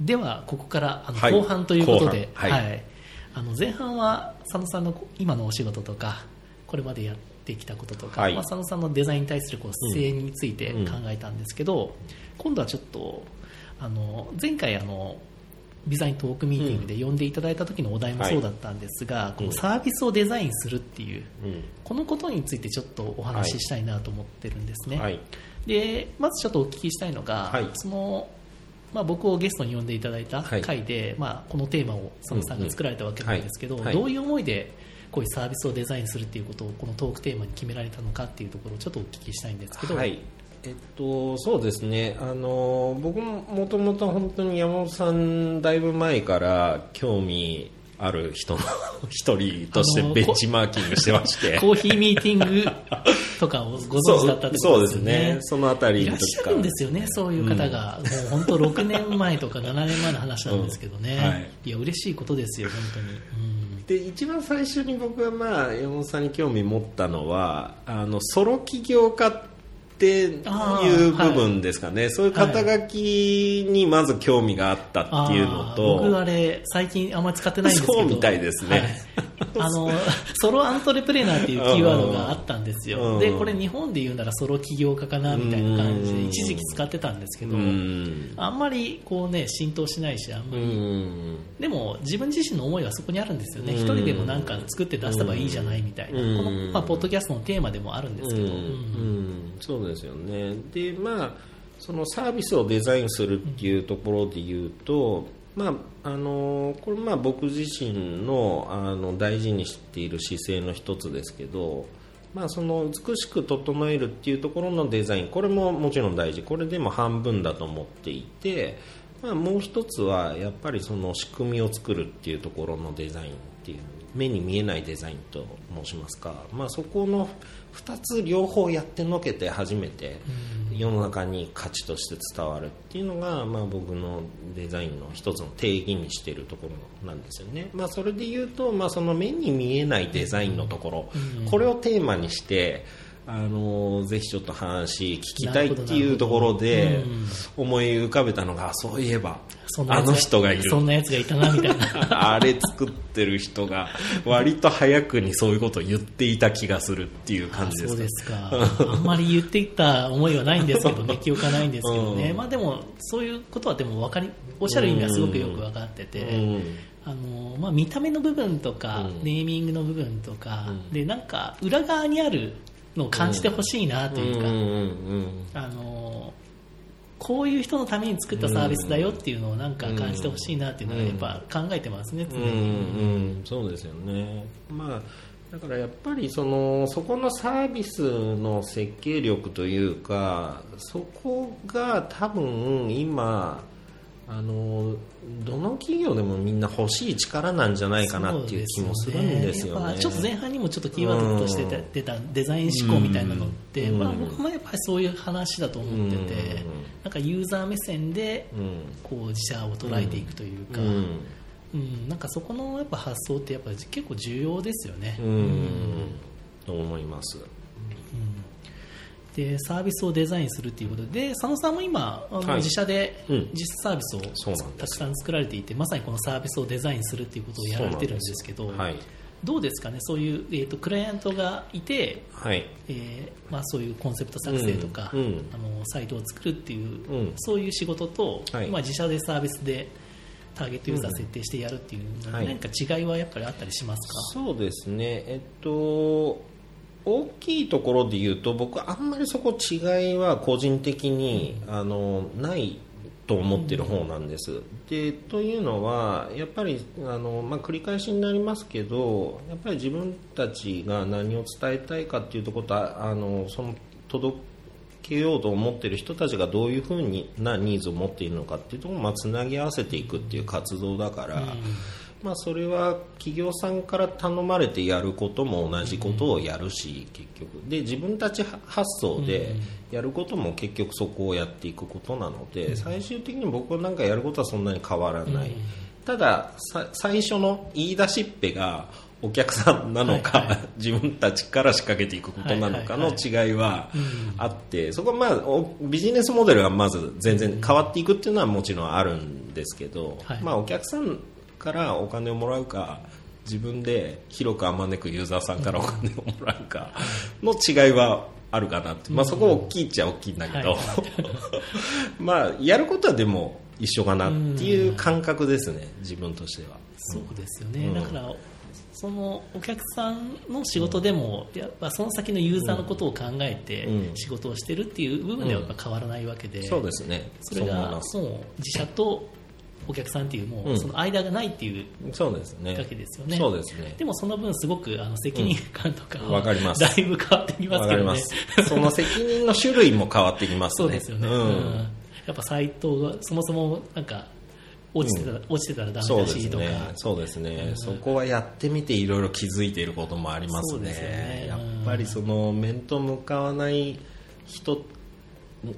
ではここからあのはい。後半ということで、後半。はい。あの前半は佐野さんの今のお仕事とかこれまでやってきたこととか、はい。まあ、佐野さんのデザインに対するこう姿勢についてうん。考えたんですけど、今度はちょっとあの前回あのデザイントークミーティングで呼んでいただいた時のお題もそうだったんですが、このサービスをデザインするっていううん。このことについてちょっとお話ししたいなと思ってるんですね。はい。でまずちょっとお聞きしたいのが、はい。そのまあ、僕をゲストに呼んでいただいたはい。回で、まあ、このテーマを佐野さんが作られたわけなんですけど、うんうん。はい。どういう思いでこういうサービスをデザインするっていうことをこのトークテーマに決められたのかっていうところをちょっとお聞きしたいんですけど、はい。えっと、そうですね。あの僕ももともと本当に山本さんだいぶ前から興味ある人の一人としてベンチマーキングしてまして。コーヒーミーティングとかをご存知だったってそうそうですすことでよね。ね。そのあたりいらっしゃるんですよね、そういう方が、もう本当、6年前とか7年前の話なんですけどね、うん。はい。い、や嬉しいことですよ、本当に。うん。で一番最初に僕がまあ山本さんに興味持ったのはあのソロ起業家っていう部分ですかね、そういう肩書きにまず興味があったっていうのあーと、僕あれ最近あんまり使ってないんですけど。そうみたいですね。はいあのソロアントレプレナーっていうキーワードがあったんですよ、うん。でこれ日本で言うならソロ起業家かなみたいな感じうん。で一時期使ってたんですけど、うん。あんまりこうね浸透しないしあんまうり、ん。でも自分自身の思いはそこにあるんですよね。うん。一人でもなんか作って出せばいいじゃないみたいな、うん。この、まあ、ポッドキャストのテーマでもあるんですけど、そうですよね。でまあそのサービスをデザインするっていうところで言うと、まああのこれま僕自身のあの大事にしている姿勢の一つですけど、まあ、その美しく整えるっていうところのデザインこれももちろん大事。これでも半分だと思っていて、まあ、もう一つはやっぱりその仕組みを作るっていうところのデザインっていう目に見えないデザインと申しますか、まあ、そこの2つ両方やってのけて初めて世の中に価値として伝わるっていうのが、まあ、僕のデザインの一つの定義にしているところなんですよね、まあ、それで言うと、まあ、その目に見えないデザインのところ、これをテーマにしてあのぜひちょっと話聞きたいっていうところで思い浮かべたのがそういえばあの人がいる。そんなやつがいたなみたいな。あれ作ってる人が割と早くにそういうことを言っていた気がするっていう感じですそうですか。あんまり言っていった思いはないんですけどね 記憶はないんですけどね、うん。まあ、でもそういうことはでも分かりおっしゃる意味はすごくよく分かってて、うん。あのまあ、見た目の部分とか、うん。ネーミングの部分とか、うん。でなんか裏側にあるのを感じてほしいなというか、うん。うんあのこういう人のために作ったサービスだよっていうのをなんか感じてほしいなっていうのはやっぱ考えてますね、常うんに。うん。そうですよね。まあだからやっぱりそのそこのサービスの設計力というかそこが多分今あのどの企業でもみんな欲しい力なんじゃないかなっていう気もするんですよね。やっぱちょっと前半にもちょっとキーワードとして出たデザイン思考みたいなのって、うん。まあ、僕もやっぱりそういう話だと思ってて、うん。なんかユーザー目線でうん。こう自社を捉えていくというか、うん。うん。なんかそこのやっぱ発想ってやっぱ結構重要ですよね。うん。と思います。でサービスをデザインするということで佐野さんも今自社でうん。実サービスをたくさん作られていてまさにこのサービスをデザインするということをやられてるんですけどはい。どうですかね？そういう、えー、とクライアントがいて、はい。えーまあ、そういうコンセプト作成とか、うんうん。あのサイトを作るっていう、うん。そういう仕事と、はい。まあ、自社でサービスでターゲットユーザー設定してやるっていう何か違いはやっぱりあったりしますか、そうですね、えっと、大きいところで言うと僕はあんまりそこ違いは個人的にあのないと思ってる方なんです。でというのはやっぱりあの、まあ、繰り返しになりますけどやっぱり自分たちが何を伝えたいかっていうところとあのその届けようと思っている人たちがどういうふうなニーズを持っているのかっていうところをまあつなぎ合わせていくっていう活動だから。まあ、それは企業さんから頼まれてやることも同じことをやるし、結局。で自分たち発想でやることも結局そこをやっていくことなので、最終的に僕はなんかやることはそんなに変わらない、たださ最初の言い出しっぺがお客さんなのか、はいはい。自分たちから仕掛けていくことなのかの違いはあって、そこはまあおビジネスモデルがまず全然変わっていくっていうのはもちろんあるんですけど、はい。まあ、お客さんからお金をもらうか自分で広くあまねくユーザーさんからお金をもらうかの違いはあるかなって、まあ、そこは大きいっちゃ大きいんだけど、はい。まあやることはでも一緒かなっていう感覚ですね自分としては。そうですよね、うん。だからそのお客さんの仕事でも、やっぱその先のユーザーのことを考えてうん。仕事をしてるっていう部分ではやっぱ変わらないわけで、そうですね。それがます。もう自社とお客さんっていうもううんその間がないっていうそうですねわけですよね。そうですねでもその分すごごくあの責任感とかはうんわかりますだいぶ変わってきますけどね。わかります。その責任の種類も変わってきますね。そうですよね。ううんん。やっぱサイトがそもそもなんか落ちてたら、落ちてたらダメだしとか。ね。そうですね。そこはやってみていろいろ気づいていることもありますねね。やっぱりその面と向かわない人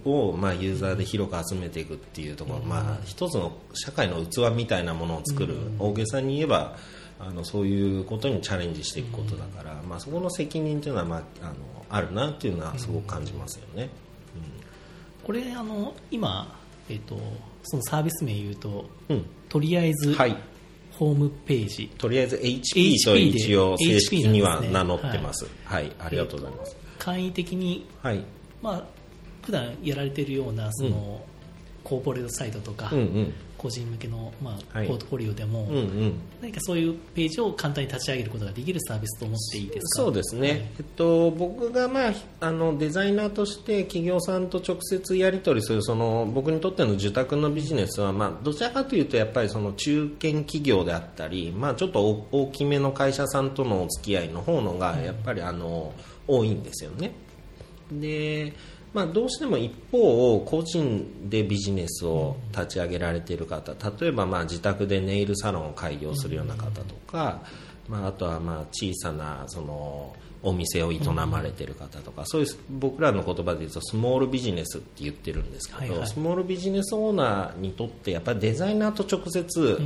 をまあユーザーで広く集めていくっていうところ、まあ一つの社会の器みたいなものを作る、大げさに言えばあのそういうことにチャレンジしていくことだから、まあそこの責任というのはまああのあるなっていうのはすごく感じますよね。これあの今えっ、とそのサービス名言うとうん。とりあえずはい。ホームページ、とりあえず HP と一応で正式には名乗ってます。はい、ありがとうございます。簡易的にはい。まあ普段やられているようなその、コーポレートサイトとか。個人向けのまあ、はいポートフォリオでも。何かそういうページを簡単に立ち上げることができるサービスと思っていいですか？そうですね、えっと、僕が、まあ、あのデザイナーとして企業さんと直接やり取りするその僕にとっての受託のビジネスは、まあ、どちらかというとやっぱりその中堅企業であったり、まあ、ちょっと大大きめの会社さんとのお付き合いの方のがやっぱりあの多いんですよね。でまあ、どうしても一方個人でビジネスを立ち上げられている方例えばまあ自宅でネイルサロンを開業するような方とか、まあ、あとはまあ小さなそのお店を営まれている方とか、そういう僕らの言葉で言うとスモールビジネスって言ってるんですけど、スモールビジネスオーナーにとってやっぱりデザイナーと直接、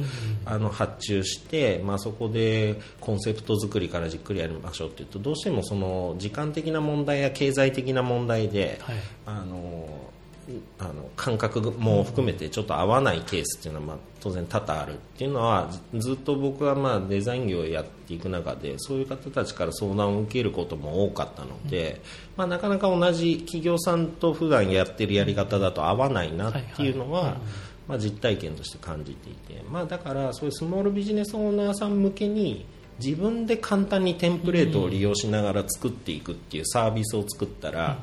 あの発注して、まあ、そこでコンセプト作りからじっくりやりましょうっていうとどうしてもその時間的な問題や経済的な問題で、はい。あのあの感覚も含めてちょっと合わないケースっていうのはまあ当然多々あるっていうのはずずっと僕はまあデザイン業をやっていく中でそういう方たちから相談を受けることも多かったので、まあ、なかなか同じ企業さんと普段やってるやり方だと合わないなっていうのは、まあ、実体験として感じていて、まあ、だからそういうスモールビジネスオーナーさん向けに自分で簡単にテンプレートを利用しながら作っていくっていうサービスを作ったら、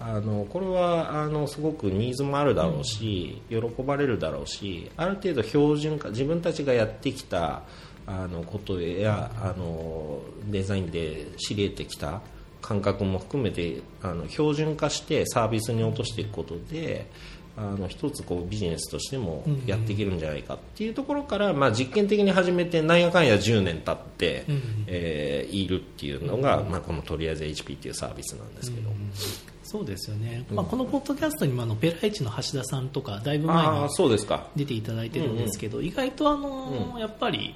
あのこれはあのすごくニーズもあるだろうし、喜ばれるだろうしある程度標準化自分たちがやってきたあのことやあのデザインで知り得てきた感覚も含めてあの標準化してサービスに落としていくことであの一つこうビジネスとしてもやっていけるんじゃないかっていうところから、まあ、実験的に始めてなんやかんや10年経って、えーいるっていうのが、まあ、このとりあえず HP っていうサービスなんですけど、そうですよね、まあ、このポッドキャストにもあのペライチの橋田さんとかだいぶ前にそうですか。出ていただいてるんですけど、意外とあの、やっぱり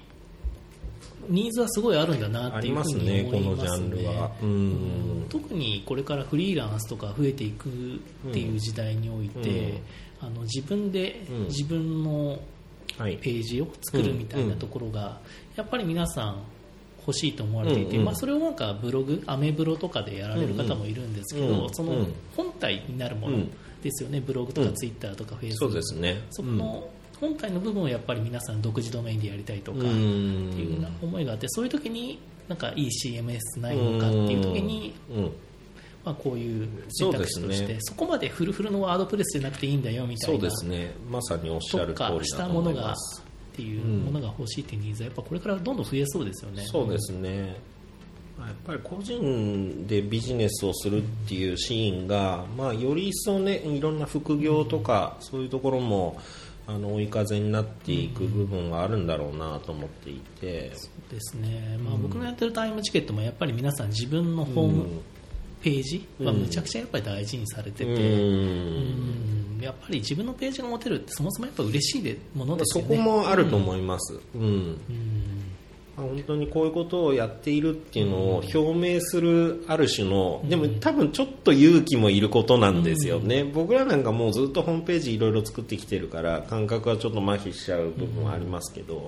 ニーズはすごいあるんだなあっていうふうに思いこのジャますねンルは。うん特にこれからフリーランスとか増えていくっていう時代において、あの自分でうん。自分のはい。ページを作るみたいなところが、やっぱり皆さん欲しいと思われていて、うんうん。まあ、それをなんかブログアメブロとかでやられる方もいるんですけど、うんうん。そのうん本体になるものですよね、ブログとかツイッターとかフェイスブック。そね。そこの本体の部分をやっぱり皆さん独自ドメインでやりたいとかってうんいうような思いがあってそういう時になんかいい CMS ないのかっていう時に、うん。まあ、こういう選択肢としてそね。そこまでフルフルのワードプレスじゃなくていいんだよみたいな。そうですね。まさにおっしゃる通りだと思いまがすっていうものが欲しいっていうニーズはやっぱこれからどんどん増えそうですよね。そうですね。まあやっぱり個人でビジネスをするっていうシーンが、まあ、より一層ねいろんな副業とかそういうところもあの追い風になっていく部分はあるんだろうなと思っていて、ですね、まあ、僕のやってるタイムチケットもやっぱり皆さん自分のホームページはむちゃくちゃやっぱり大事にされてて、うん。うんやっぱり自分のページが持てるってそもそもやっぱ嬉しいでものですそよね。こもあると思います、うん。うん。まあ本当にこういうことをやっているっていうのを表明するある種の、でも多分ちょっと勇気もいることなんですよね、僕らなんかもうずっとホームページいろいろ作ってきてるから感覚はちょっと麻痺しちゃう部分はありますけど、やっ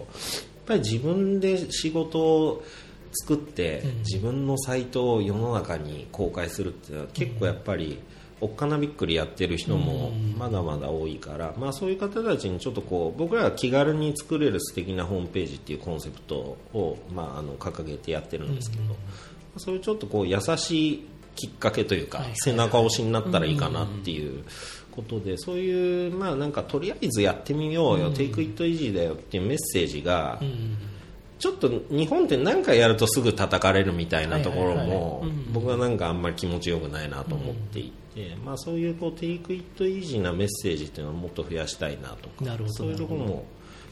ぱり自分で仕事を作って自分のサイトを世の中に公開するっていうのは結構やっぱりおっかなびっくりやってる人もまだまだ多いから、まあ、そういう方たちにちょっとこう僕らは気軽に作れる素敵なホームページっていうコンセプトを、まあ、あの掲げてやってるんですけど、そういうちょっとこう優しいきっかけというか、はい背中押しになったらいいかなっていうことで、そういう、まあ、なんかとりあえずやってみようよ、テイクイットイージーだよっていうメッセージが、うん。ちょっと日本って何かやるとすぐ叩かれるみたいなところも僕はなんかあんまり気持ちよくないなと思っていて、まあ、そういうこうテイクイットイージーなメッセージっていうのをもっと増やしたいなとかなるほどそういうところも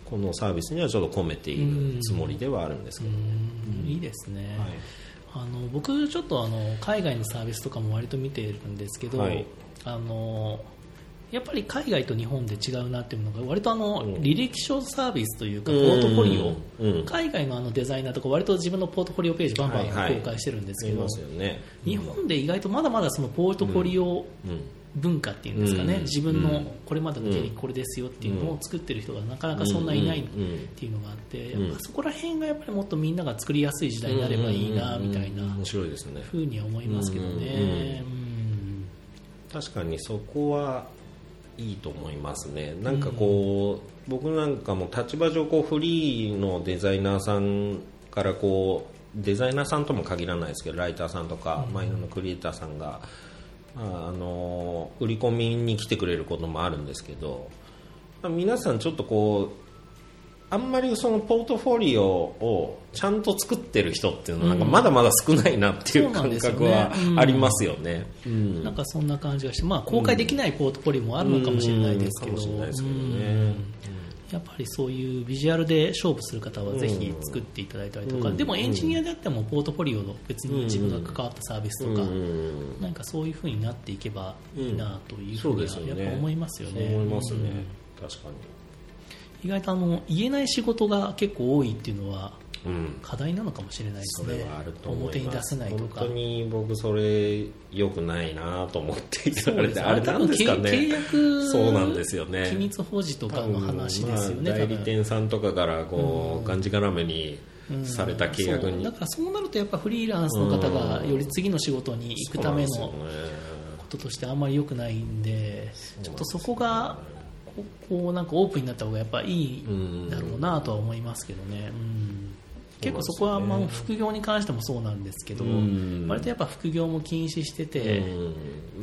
このサービスにはちょっと込めているつもりではあるんですけど、うんいいですね、はい。あの僕、ちょっとあの海外のサービスとかも割と見てるんですけど、はい。あのやっぱり海外と日本で違うなっていうのが割とあの、うん。履歴書サービスというかポうん。ートフォリオ、うん。海外のあのデザイナーとか割と自分のポートフォリオページバンバン公開してるんですけど。日本で意外とまだまだそのポートフォリオうん文化っていうんですかね、うん。自分のうん。これまでの経歴これですよっていうのを作ってる人がなかなかそんないないっていうのがあって、そこら辺がやっぱりもっとみんなが作りやすい時代になればいいなみたいな。ふうには思いますけどね。うん。確かにそこはいいと思いますね。なんかこう、僕なんかも立場上こうフリーのデザイナーさんからこうデザイナーさんとも限らないですけどライターさんとか、マイのクリエイターさんが、まあ、あの売り込みに来てくれることもあるんですけど、まあ皆さんちょっとこうあんまりそのポートフォリオをちゃんと作ってる人っていうのはなんかまだまだ少ないなっていう感覚はうんありますよね。うん。なんかそんな感じがして、まあ、公開できないポートフォリオもあるのかもしれないですけど、やっぱりそういうビジュアルで勝負する方はぜひ作っていただいたりとか、うん。でもエンジニアであってもポートフォリオの別に自分が関わったサービスとか、うん。なんかそういうふうになっていけばいいなというふそううにはやっぱ思いますよね。そう思いますね、うん。確か意外とあの言えない仕事が結構多いっていうのは課題なのかもしれないですそね。れはあると表に出せないとか。本当に僕それ良くないなと思っていたそうですあれあれなんですかね。契約そうなんですよね。機密保持とかの話ですよね、まあ、代理店さんとかからこう、がんじがらめにされた契約に、そう。だからそうなるとやっぱフリーランスの方がより次の仕事に行くためのこととしてあんまり良くないんでちょっとそこがここうなんかオープンになった方がやっぱいいんだろうなとは思いますけどね、うん。結構そこはまあ副業に関してもそうなんですけどうん割とやっぱ副業も禁止してて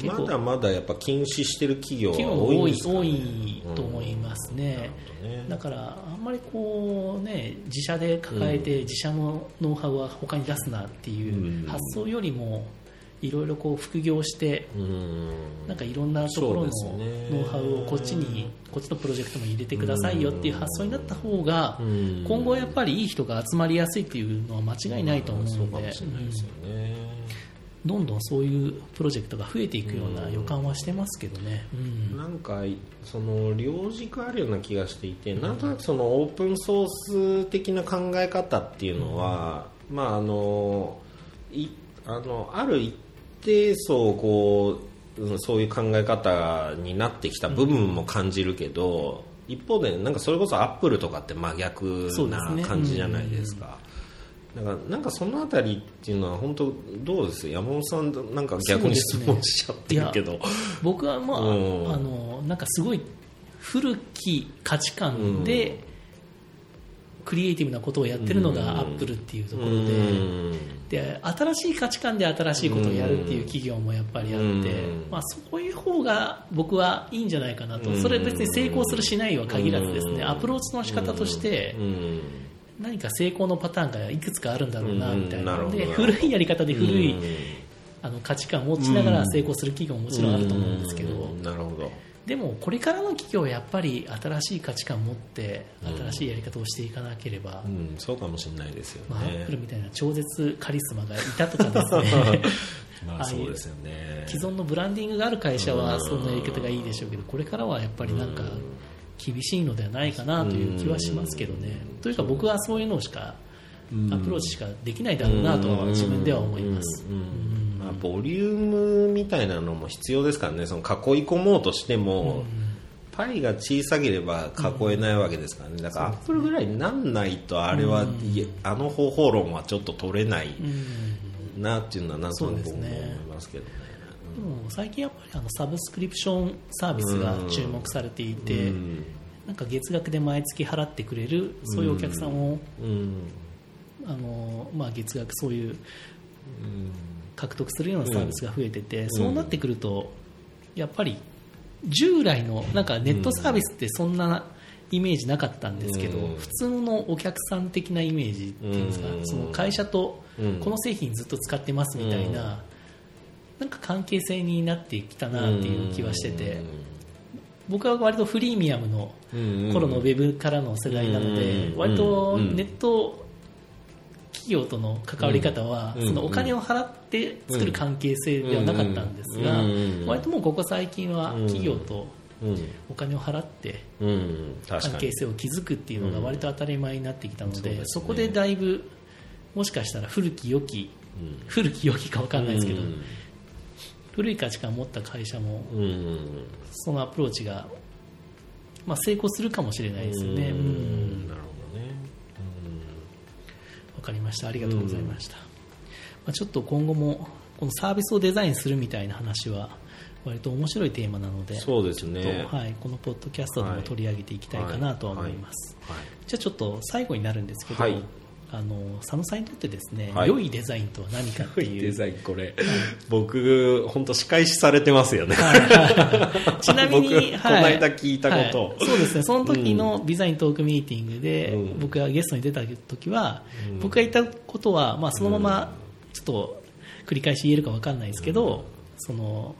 まだまだやっぱ禁止してる企業は多い多いと思いますね。ね。だからあんまりこうね自社で抱えて自社のノウハウは他に出すなっていううん。発想よりもいろいろこう副業してうん。なんかいろんなところのノウハウをこっちにこっちのプロジェクトも入れてくださいよっていう発想になった方がうん。今後やっぱりいい人が集まりやすいっていうのは間違いないと思うので。どんどんそういうプロジェクトが増えていくような予感はしてますけどね。うん。なんかその両軸あるような気がしていて、なんとなくそのオープンソース的な考え方っていうのは、まああのいあのある一定層こううんそういう考え方になってきた部分も感じるけど、一方でなんかそれこそアップルとかって真逆な感じじゃないですか。なんかなんかそのあたりっていうのは本当どうです？山本さんなんか逆に質問しちゃってるけど、僕はまあ,、うん。あのなんかすごい古き価値観で、クリエイティブなことをやってるのがアップルっていうところで,、うん。で新しい価値観で新しいことをやるっていう企業もやっぱりあって、うん。まあ、そういう方が僕はいいんじゃないかなと、うん。それ別に成功するしないは限らずですね、うん。アプローチの仕方としてうん。何か成功のパターンがいくつかあるんだろうなみたいな。ので、古いやり方で古い、うん。あの価値観を持ちながら成功する企業ももちろんあると思うんですけど、うん。なるほどでもこれからの企業はやっぱり新しい価値観を持って新しいやり方をしていかなければ、うんそうかもしれないですよまあ、アねップルみたいな超絶カリスマがいたとかですね。まあそうですよね。既存のブランディングがある会社はそんなやり方がいいでしょうけどこれからはやっぱりなんか厳しいのではないかなという気はしますけどね。というか僕はそういうのしかアプローチしかできないだろうなとは自分では思います。まあ、ボリュームみたいなのも必要ですからね。その囲い込もうとしても、パイが小さければ囲えないわけですからね。だからアップルぐらいになんないとあれは、あの方法論はちょっと取れないなっていうのはなんとなく思いますけどね。でも最近やっぱりあのサブスクリプションサービスが注目されていて、うん。なんか月額で毎月払ってくれるそういうお客さんを、うん。あのまあ、月額そういう獲得するようなサービスが増えてて、そうなってくるとやっぱり従来のなんかネットサービスってそんなイメージなかったんですけど、うん。普通のお客さん的なイメージっていうんですか、うん。その会社とうん。この製品ずっと使ってますみたいな、なんか関係性になってきたなっていう気はしてて、僕は割とフリーミアムのうん頃のウェブからの世代なので、うん割とうんネット企業との関わり方は、うん。そのお金を払って作る関係性ではなかったんですが、うん割ともうここ最近は企業とうん。お金を払って関係性を築くっていうのが割と当たり前になってきたので、そこでだいぶもしかしたら古き良き、古き良きか分かんないですけど、うん。古い価値観を持った会社もうん。そのアプローチが、まあ、成功するかもしれないですよね。ううん。かりました。ありがとうございました。まあ、ちょっと今後もこのサービスをデザインするみたいな話は割と面白いテーマなので、そうですね。とはい、このポッドキャストでも取り上げていきたいかなとは思います。はい。じゃあちょっと最後になるんですけど、はい。あの佐野さんにとってですね、はい。良いデザインとは何かっていう。デザインこれ。僕本当仕返しされてますよね。ちなみに、僕この間聞いたこと。はい。そうですね、その時のデザイントークミーティングで、うん。僕がゲストに出た時は、僕が言ったことは、まあ、そのままちょっと繰り返し言えるか分かんないですけど、その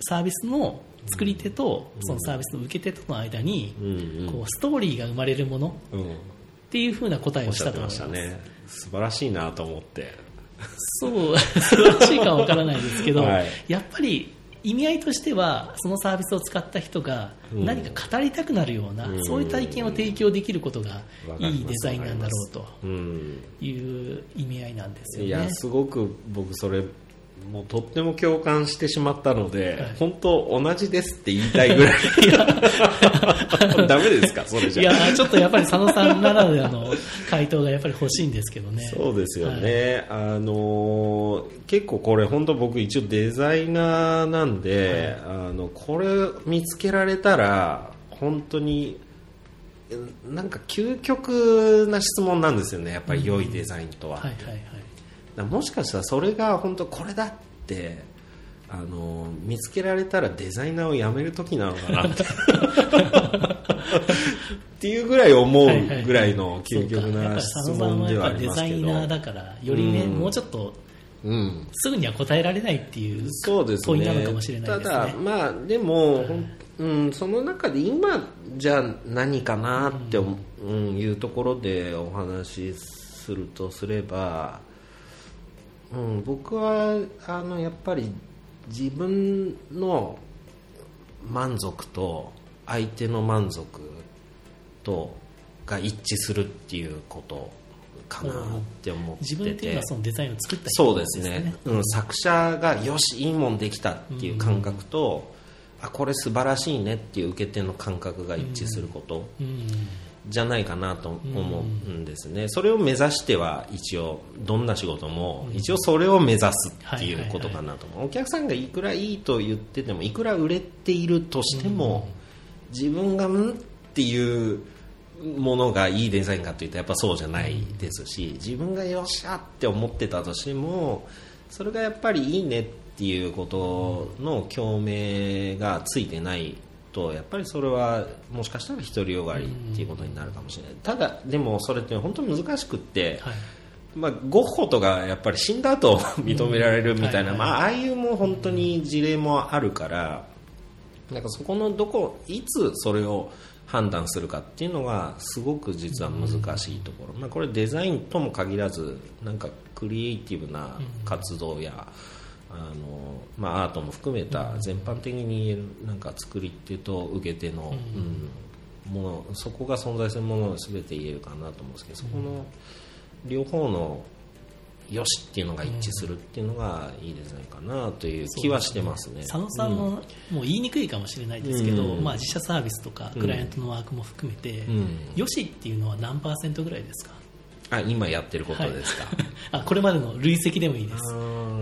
サービスの作り手とそのサービスの受け手との間に、こうストーリーが生まれるものうん。っていうふうな答えをしたと思います。ましたね。素晴らしいなと思って。そう、素晴らしいかは分からないですけど、はい。やっぱり意味合いとしては、そのサービスを使った人がうん。何か語りたくなるような、うん。そういう体験を提供できることがいいデザインなんだろうとうん。いう意味合いなんですよね。いやすごく僕それもうとっても共感してしまったので、はい。本当同じですって言いたいぐらい。ダメですか？それじゃ。いやちょっとやっぱり佐野さんならではの回答がやっぱり欲しいんですけどね。そうですよね、あのー結構これ本当僕一応デザイナーなんで、あのこれ見つけられたら本当になんか究極な質問なんですよね。やっぱり良いデザインとは、はいはいはい。もしかしたらそれが本当これだってあの見つけられたらデザイナーを辞める時なのかなって。っていうぐらい思うぐらいの究極な質問ではあぱりデザりますけどイナーだからよりね、うんもうちょっとうん。すぐには答えられないっていうそうです問いなのねかもしれないですね。ただまあでも、ほんうん、その中で今じゃあ何かなって思う、うんいうところでお話しするとすれば、うん、僕はあのやっぱり自分の満足と相手の満足とが一致するっていうことかなって思ってて。自分っていうのはそのデザインを作った人そうですね、うん、作者がよしいいもんできたっていう感覚と、あこれ素晴らしいねっていう受け手の感覚が一致すること。うんじゃないかなと思うんですね、それを目指しては一応どんな仕事も一応それを目指すっていうことかなと思う、お客さんがいくらいいと言っててもいくら売れているとしても、自分がうんっていうものがいいデザインかというとやっぱそうじゃないですし自分がよっしゃって思ってたとしてもそれがやっぱりいいねっていうことの共鳴がついてないとやっぱりそれはもしかしたら独りよがりっていうことになるかもしれない。ただでもそれって本当に難しくって、はい。まあ、ゴッホとかやっぱり死んだ後認められるみたいな、まあ、ああいうもう本当に事例もあるからなんかそこのどこいつそれを判断するかっていうのがすごく実は難しいところ、まあ、これデザインとも限らずなんかクリエイティブな活動や、あのまあ、アートも含めた全般的に言えるなんか作り手と受け手の、うん。ものそこが存在するものを全て言えるかなと思うんですけどそこの両方のよしっていうのが一致するっていうのがいいデザインかなという気はしてますね。佐野さんも、もう言いにくいかもしれないですけど、まあ、自社サービスとかクライアントのワークも含めて、よしっていうのは何パーセントぐらいですか？あ今やってることですか、はい、あこれまでの累積でもいいです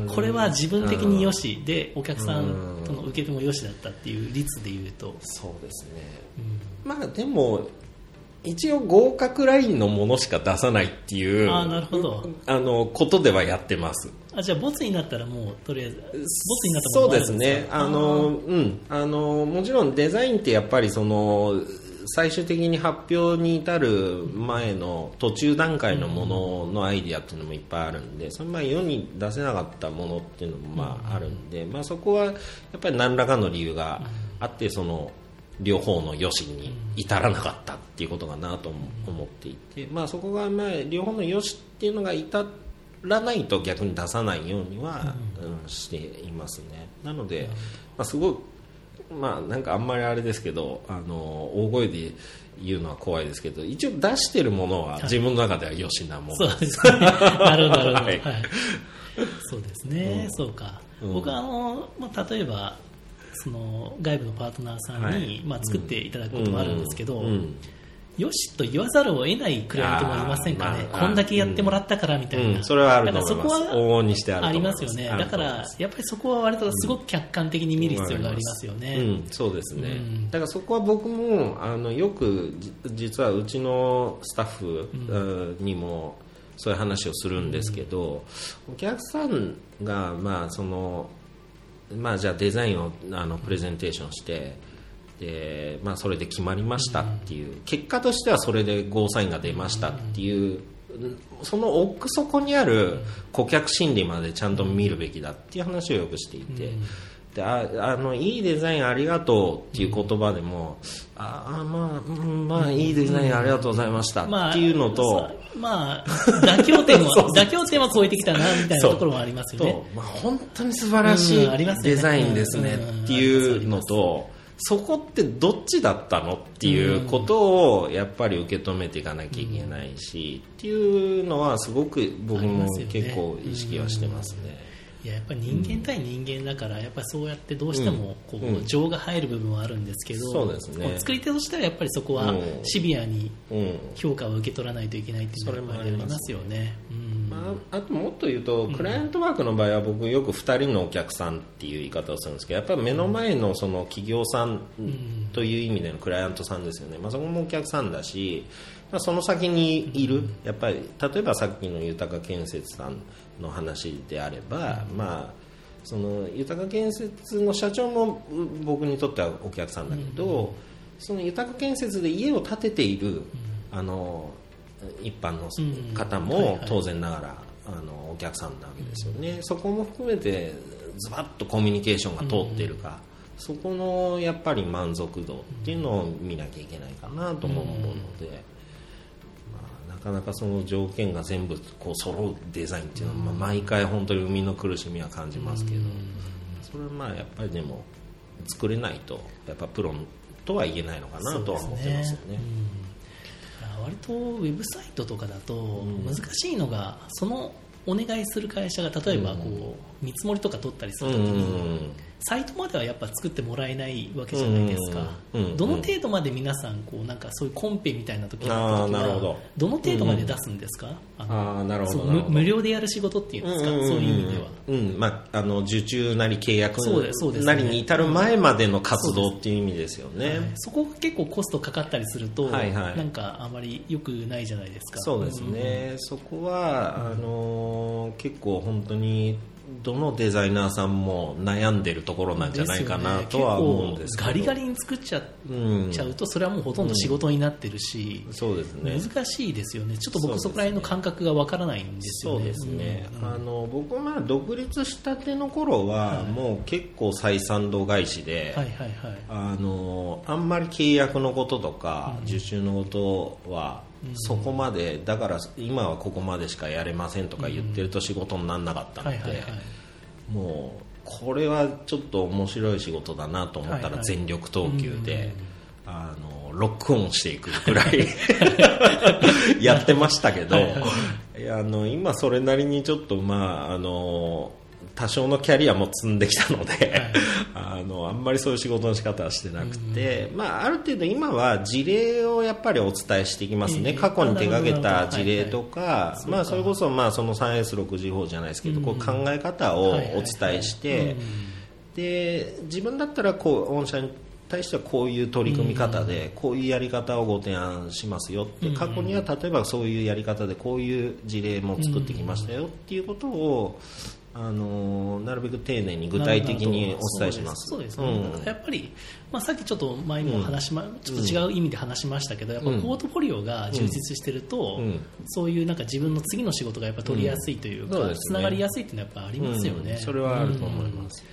これは自分的によし。でお客さんとの受け手もよしだったっていう率でいうと。そうですね、うん、まあでも一応合格ラインのものしか出さないっていうあなるほど。あのことではやってます。あじゃあボツになったらもうとりあえずボツになったものそうですね。あのうん。あのもちろんデザインってやっぱりその最終的に発表に至る前の途中段階のもののアイディアっていうのもいっぱいあるんでそのまあ世に出せなかったものっていうのもまああるんで、まあ、そこはやっぱり何らかの理由があってその両方の良しに至らなかったっていうことかなと思っていて、まあ、そこがまあ両方の良しっていうのが至らないと逆に出さないようには、うん、していますね。なので、まあ、すごいまあなんかあんまりあれですけどあの大声で言うのは怖いですけど一応出してるものは自分の中ではよしなもの、はい、そうですね。なるほどなるほど、はい、そうですね、うん、そうか、うん、僕はあの、まあ、例えばその外部のパートナーさんに、はい、まあ、作っていただくこともあるんですけど、うんよしと言わざるを得ないクライアントもいませんかね、こんだけやってもらったからみたいな、うん、それはあると思います。そこはしてありますよね、だからやっぱりそこは割とすごく客観的に見る必要がありますよね、うん、そうですね、だからそこは僕もあのよく実はうちのスタッフにもそういう話をするんですけど、お客さんが、まあそのまあ、じゃあデザインをあのプレゼンテーションして、で、まあ、それで決まりましたっていう、結果としてはそれでゴーサインが出ましたっていう、その奥底にある顧客心理までちゃんと見るべきだっていう話をよくしていて。でああのいいデザインありがとうっていう言葉でも、ああまあ、まあいいデザインありがとうございましたっていうのと、まあ、妥協点は 妥協点は超えてきたなみたいなところもありますよね。まあ、本当に素晴らしいデザインですねっていうのと、そこってどっちだったのっていうことをやっぱり受け止めていかなきゃいけないし、っていうのはすごく僕も結構意識はしてますね。いややっぱり人間対人間だから、やっぱりそうやってどうしてもこう、情が入る部分はあるんですけど、そうですね、作り手としてはやっぱりそこはシビアに評価を受け取らないといけないっていうのはありますよね。まあ、あともっと言うと、クライアントワークの場合は僕よく2人のお客さんっていう言い方をするんですけどやっぱり目の前のその企業さんという意味でのクライアントさんですよね、まあ、そこもお客さんだし、まあ、その先にいる。やっぱり例えばさっきの豊建設さんの話であれば、まあ、その豊建設の社長も僕にとってはお客さんだけど、その豊建設で家を建てている、あの一般の方も当然ながら、あのお客さんなわけですよね、そこも含めてズバッとコミュニケーションが通っているか、そこのやっぱり満足度っていうのを見なきゃいけないかなとも思うので。かなかその条件が全部こう揃うデザインっていうのは、まあ、毎回本当に生みの苦しみは感じますけど、それはまあやっぱりでも作れないとやっぱプロとは言えないのかなとは思ってますよね。割とウェブサイトとかだと難しいのが、そのお願いする会社が例えばこう見積もりとか取ったりするときに、サイトまではやっぱ作ってもらえないわけじゃないですか、どの程度まで皆さんこうなんかそういうコンペみたいな時はど。の程度まで出すんですか、あなるほど無料でやる仕事っていうんですか、そういう意味では、うんまあ、あの受注なり契約なりに至る前までの活動っていう意味ですよね、はい、そこが結構コストかかったりすると、はいはい、なんかあまりよくないじゃないですか。そうですね、うん、そこはあの結構本当にどのデザイナーさんも悩んでるところなんじゃないかなとは思うんですけど、ね、ガリガリに作っちゃ,、ちゃうとそれはもうほとんど仕事になってるし、うん、そうですね。難しいですよね。ちょっと僕そこら辺の感覚がわからないんですよね。そうですね、うん、あの僕は独立したての頃は、もう結構採算度外視で、はいはいはい、あのあんまり契約のこととか、受注のことはそこまでだから今はここまでしかやれませんとか言ってると仕事にならなかったので、もうこれはちょっと面白い仕事だなと思ったら全力投球で。あのロックオンしていくぐらい やってましたけどやあの今それなりにちょっとまああの多少のキャリアも積んできたので、はい、あのあんまりそういう仕事の仕方はしてなくて、まあ、ある程度今は事例をやっぱりお伝えしていきますね、えー、過去に手がけた事例とか、はいはい、まあ、それこそまあその 3S6 時法じゃないですけど、こう考え方をお伝えして、で自分だったらこう御社に対してはこういう取り組み方でこういうやり方をご提案しますよって過去には例えばそういうやり方でこういう事例も作ってきましたよっていうことをあのなるべく丁寧に具体的にお伝えします。そうです。ね、うん、やっぱり、まあ、さっきちょっと前にも話しま、うん、ちょっと違う意味で話しましたけど、やっぱポートフォリオが充実してると、うん、そういうなんか自分の次の仕事がやっぱ取りやすいというか、つな、がりやすいっていうのはやっぱありますよね、それはあると思います、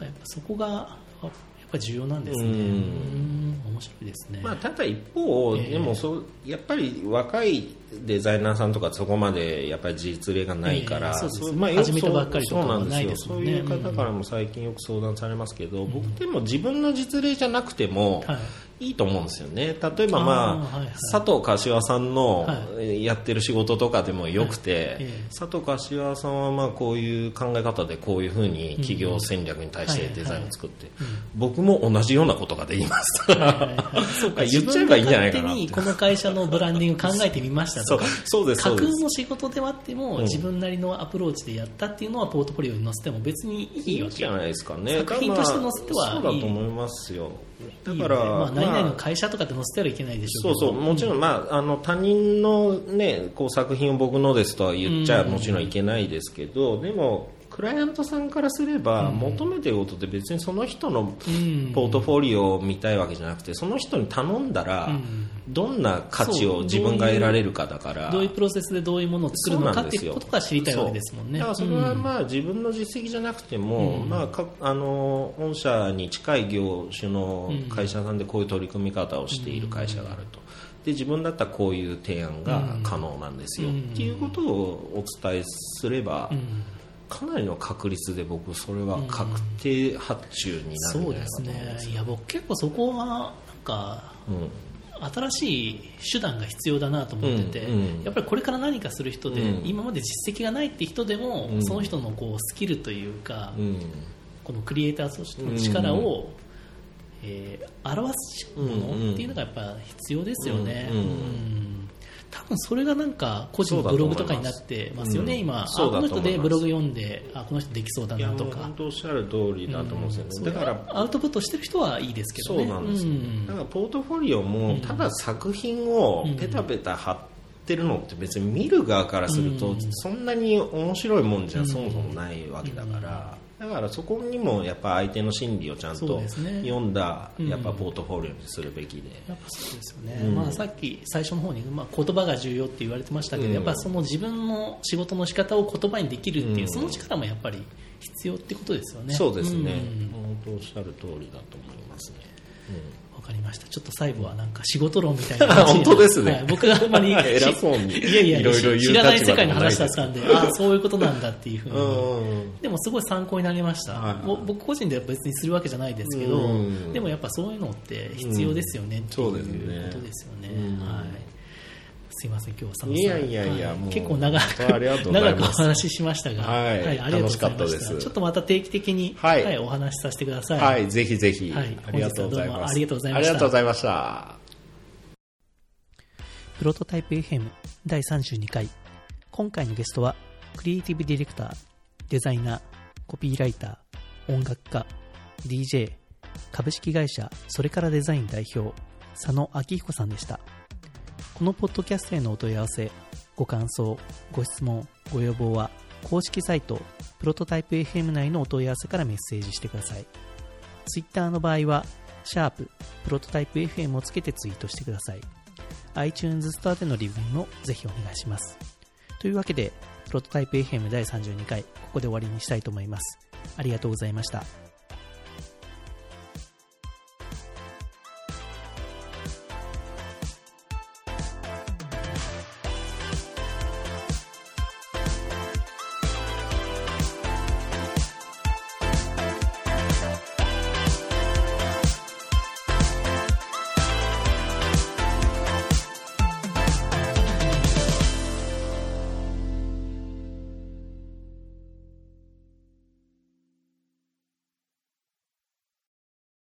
やっぱそこがっぱり重要なんですね。面白いですね。まあ、ただ一方、えー、でもそうやっぱり若いデザイナーさんとかそこまでやっぱり実例がないから、えー、そうまあ、始めたばっかりとかはないですね。そういう方からも最近よく相談されますけど、僕でも自分の実例じゃなくても、はいいいと思うんですよね。例えば、まあ、はいはい、佐藤柏さんのやってる仕事とかでもよくて、はい、佐藤柏さんはまあこういう考え方でこういうふうに企業戦略に対してデザインを作って、僕も同じようなことができます。そうか。言っちゃえばいいんじゃないかな。この会社のブランディング考えてみましたとかそうです。架空の仕事ではあっても、自分なりのアプローチでやったっていうのはポートフォリオに載せても別にいいわけ。じゃないですかね。作品として載せてはいい、そうだと思いますよだから、いいね、まあ、何々の会社とかって載せてはいけないでしょうそうそうもちろん、まあ、あの他人の、ね、こう作品を僕のですとは言っちゃもちろんいけないですけど、でもクライアントさんからすれば、求めてることって別にその人のポートフォリオを見たいわけじゃなくてその人に頼んだら、どんな価値を自分が得られるかだから。どういうプロセスでどういうものを作るのかっていうことが知りたいわけですもんね。だからそれはまあ自分の実績じゃなくても、まあ、かあの御社に近い業種の会社さんでこういう取り組み方をしている会社があると。で自分だったらこういう提案が可能なんですよ、っていうことをお伝えすれば、かなりの確率で僕それは確定発注になるんじゃないかと思うんですね、いや僕結構そこはなんか、新しい手段が必要だなと思ってて、うん。うん、やっぱりこれから何かする人で、うん、今まで実績がないって人でも、その人のこうスキルというか、このクリエイターとしての力を、えー、表すものっていうのがやっぱ必要ですよね。うん多分それがなんか個人のブログとかになってますよね、うん、今、あこの人でブログ読んで、あこの人できそうだなとか。本当おっしゃる通りだと思うんですよね、うん、だからアウトプットしてる人はいいですけどね。そうなんです、うん、だからポートフォリオも、ただ作品をペタペタ貼ってるのって別に見る側からすると、そんなに面白いもんじゃそもそもないわけだから。だからそこにもやっぱ相手の心理をちゃんと読んだやっぱポートフォリオにするべきで、やっぱそうですよね、うん、まあ、さっき最初の方に、まあ、言葉が重要って言われてましたけど、うん、やっぱその自分の仕事の仕方を言葉にできるっていう、その力もやっぱり必要ってことですよね。そうですね、本当おっしゃる通りだと思いますね、かりました。ちょっと最後はなんか仕事論みたいな感じ 本当ですね。はい、僕があんまり 偉そうにいやいやいろいろ知らない世界の話だったんで、ああ、そういうことなんだっていうふうに。でもすごい参考になりました。はい、僕個人では別にするわけじゃないですけど、でもやっぱそういうのって必要ですよねっていうことですよね。はいすいません、今日は佐野さん。いやいやいや、結構長く、長くお話ししましたが、はい、はい、ありがとうございました。ちょっとまた定期的に、はい、はい、お話しさせてください。はい、ぜひぜひ。はい、ありがとうございます。ありがとうございました。ありがとうございました。プロトタイプ FM 第32回。今回のゲストは、クリエイティブディレクター、デザイナー、コピーライター、音楽家、DJ、株式会社、それからデザイン代表、佐野明彦さんでした。このポッドキャストへのお問い合わせ、ご感想、ご質問、ご要望は、公式サイト、プロトタイプ FM 内のお問い合わせからメッセージしてください。Twitter の場合は、シャープ、プロトタイプ FM をつけてツイートしてください。iTunes ストアでのリビューもぜひお願いします。というわけで、プロトタイプ FM 第32回、ここで終わりにしたいと思います。ありがとうございました。